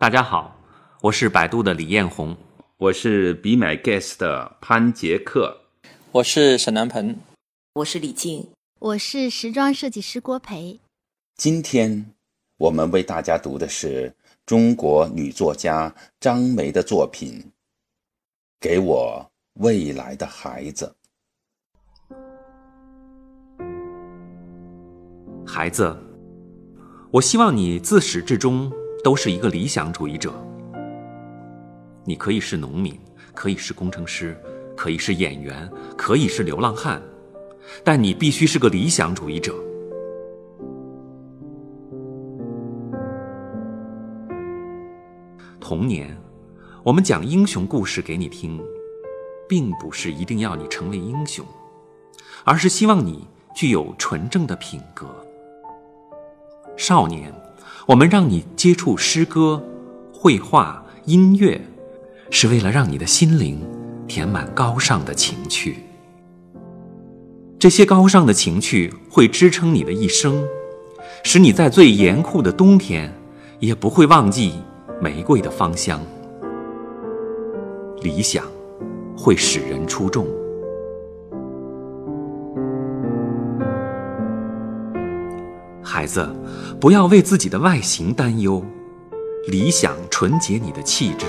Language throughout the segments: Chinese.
大家好，我是百度的李彦宏，我是 Be My Guest 的潘杰克，我是沈南鹏，我是李静，我是时装设计师郭培。今天我们为大家读的是中国女作家张梅的作品《给我未来的孩子》。孩子，我希望你自始至终。都是一个理想主义者。你可以是农民，可以是工程师，可以是演员，可以是流浪汉，但你必须是个理想主义者。童年，我们讲英雄故事给你听，并不是一定要你成为英雄，而是希望你具有纯正的品格。少年。我们让你接触诗歌、绘画、音乐，是为了让你的心灵填满高尚的情趣。这些高尚的情趣会支撑你的一生，使你在最严酷的冬天也不会忘记玫瑰的芳香。理想会使人出众。孩子，不要为自己的外形担忧，理想纯洁你的气质，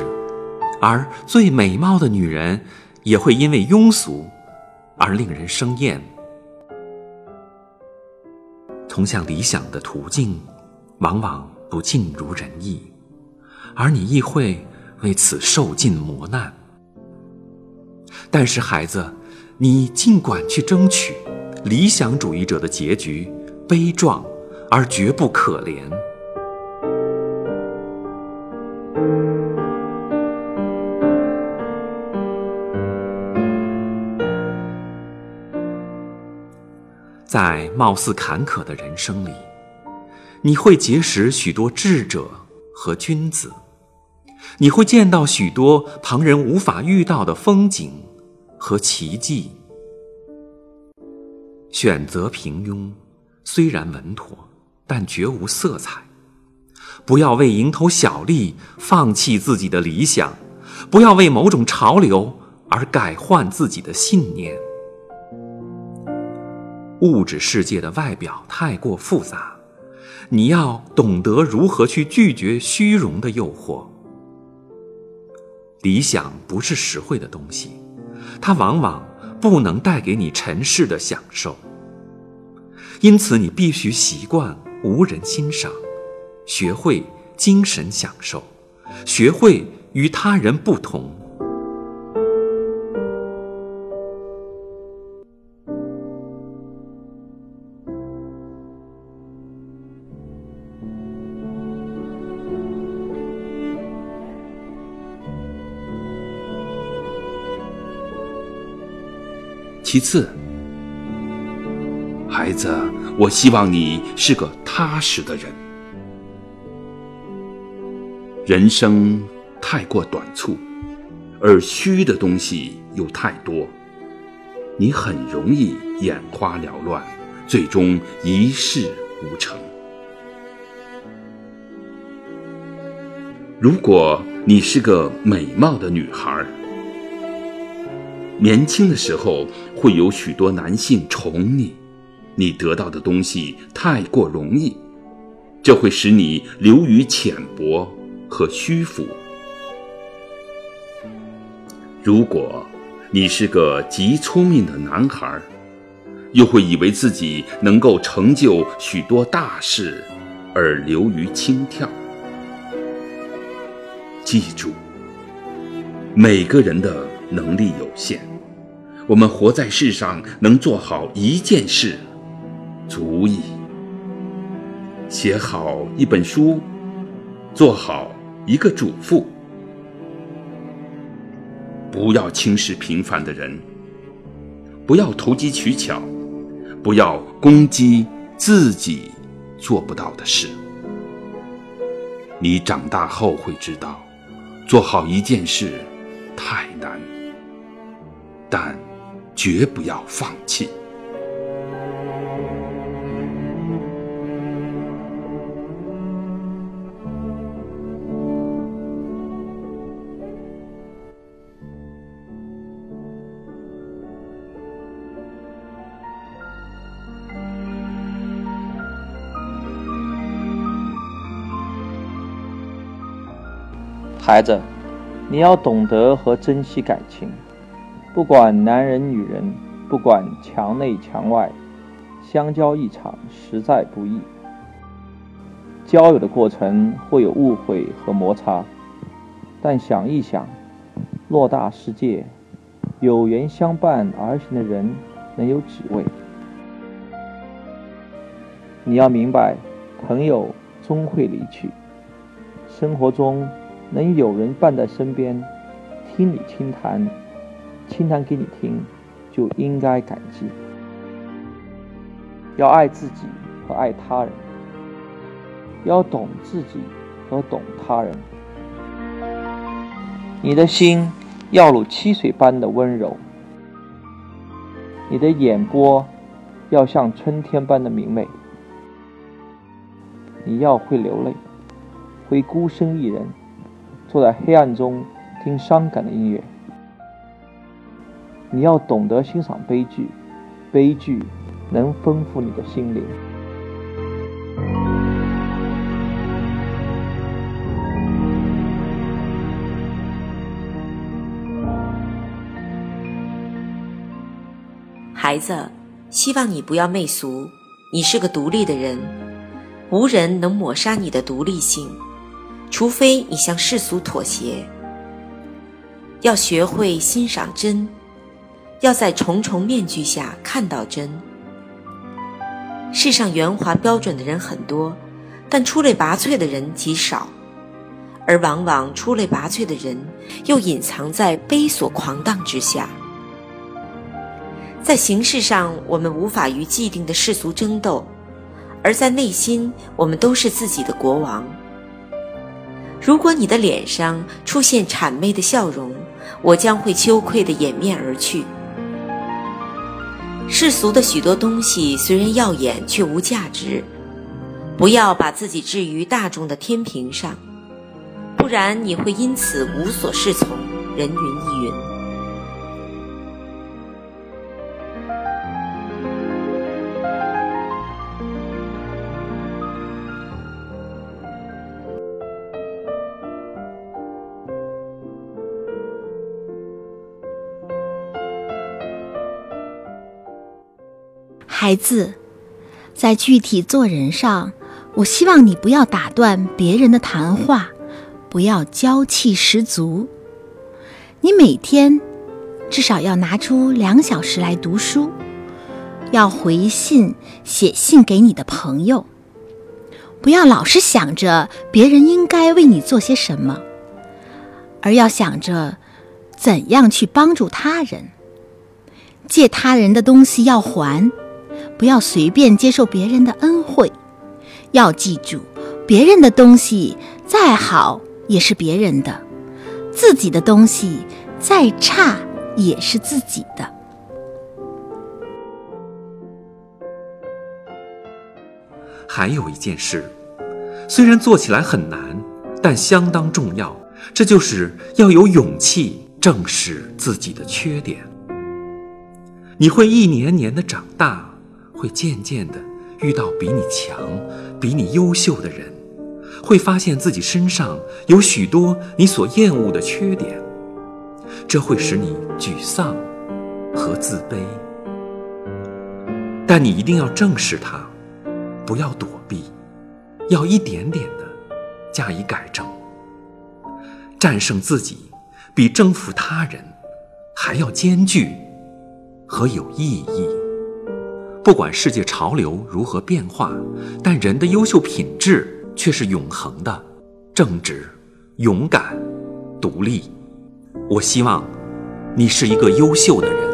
而最美貌的女人也会因为庸俗而令人生厌。通向理想的途径，往往不尽如人意，而你亦会为此受尽磨难。但是，孩子，你尽管去争取，理想主义者的结局悲壮。而绝不可怜。在貌似坎坷的人生里，你会结识许多智者和君子，你会见到许多旁人无法遇到的风景和奇迹。选择平庸，虽然稳妥。但绝无色彩。不要为蝇头小利放弃自己的理想，不要为某种潮流而改换自己的信念。物质世界的外表太过复杂，你要懂得如何去拒绝虚荣的诱惑。理想不是实惠的东西，它往往不能带给你尘世的享受，因此你必须习惯。无人欣赏，学会精神享受，学会与他人不同。其次，孩子。我希望你是个踏实的人。人生太过短促，而虚的东西又太多，你很容易眼花缭乱，最终一事无成。如果你是个美貌的女孩，年轻的时候会有许多男性宠你。你得到的东西太过容易，这会使你流于浅薄和虚浮。如果你是个极聪明的男孩，又会以为自己能够成就许多大事，而流于轻佻。记住，每个人的能力有限，我们活在世上能做好一件事。足以写好一本书，做好一个主妇。不要轻视平凡的人，不要投机取巧，不要攻击自己做不到的事。你长大后会知道，做好一件事太难，但绝不要放弃。孩子，你要懂得和珍惜感情，不管男人女人，不管墙内墙外，相交一场实在不易。交友的过程会有误会和摩擦，但想一想，偌大世界，有缘相伴而行的人能有几位？你要明白，朋友终会离去。生活中能有人伴在身边，听你倾谈，倾谈给你听，就应该感激。要爱自己和爱他人。要懂自己和懂他人，你的心要如溪水般的温柔，你的眼波要像春天般的明媚。你要会流泪，会孤身一人坐在黑暗中听伤感的音乐。你要懂得欣赏悲剧，悲剧能丰富你的心灵。孩子，希望你不要媚俗。你是个独立的人，无人能抹杀你的独立性，除非你向世俗妥协。要学会欣赏真，要在重重面具下看到真。世上圆滑标准的人很多，但出类拔萃的人极少，而往往出类拔萃的人又隐藏在悲所狂荡之下。在形式上，我们无法与既定的世俗争斗；而在内心，我们都是自己的国王。如果你的脸上出现谄媚的笑容，我将会羞愧的掩面而去。世俗的许多东西虽然耀眼，却无价值。不要把自己置于大众的天平上，不然你会因此无所适从，人云亦云。孩子，在具体做人上，我希望你不要打断别人的谈话，不要娇气十足。你每天至少要拿出两小时来读书，要回信写信给你的朋友，不要老是想着别人应该为你做些什么，而要想着怎样去帮助他人。借他人的东西要还。不要随便接受别人的恩惠，要记住，别人的东西再好也是别人的，自己的东西再差也是自己的。还有一件事，虽然做起来很难，但相当重要，这就是要有勇气正视自己的缺点。你会一年年的长大。会渐渐的遇到比你强、比你优秀的人，会发现自己身上有许多你所厌恶的缺点，这会使你沮丧和自卑。但你一定要正视它，不要躲避，要一点点的加以改正。战胜自己，比征服他人还要艰巨和有意义。不管世界潮流如何变化，但人的优秀品质却是永恒的：正直、勇敢、独立。我希望你是一个优秀的人。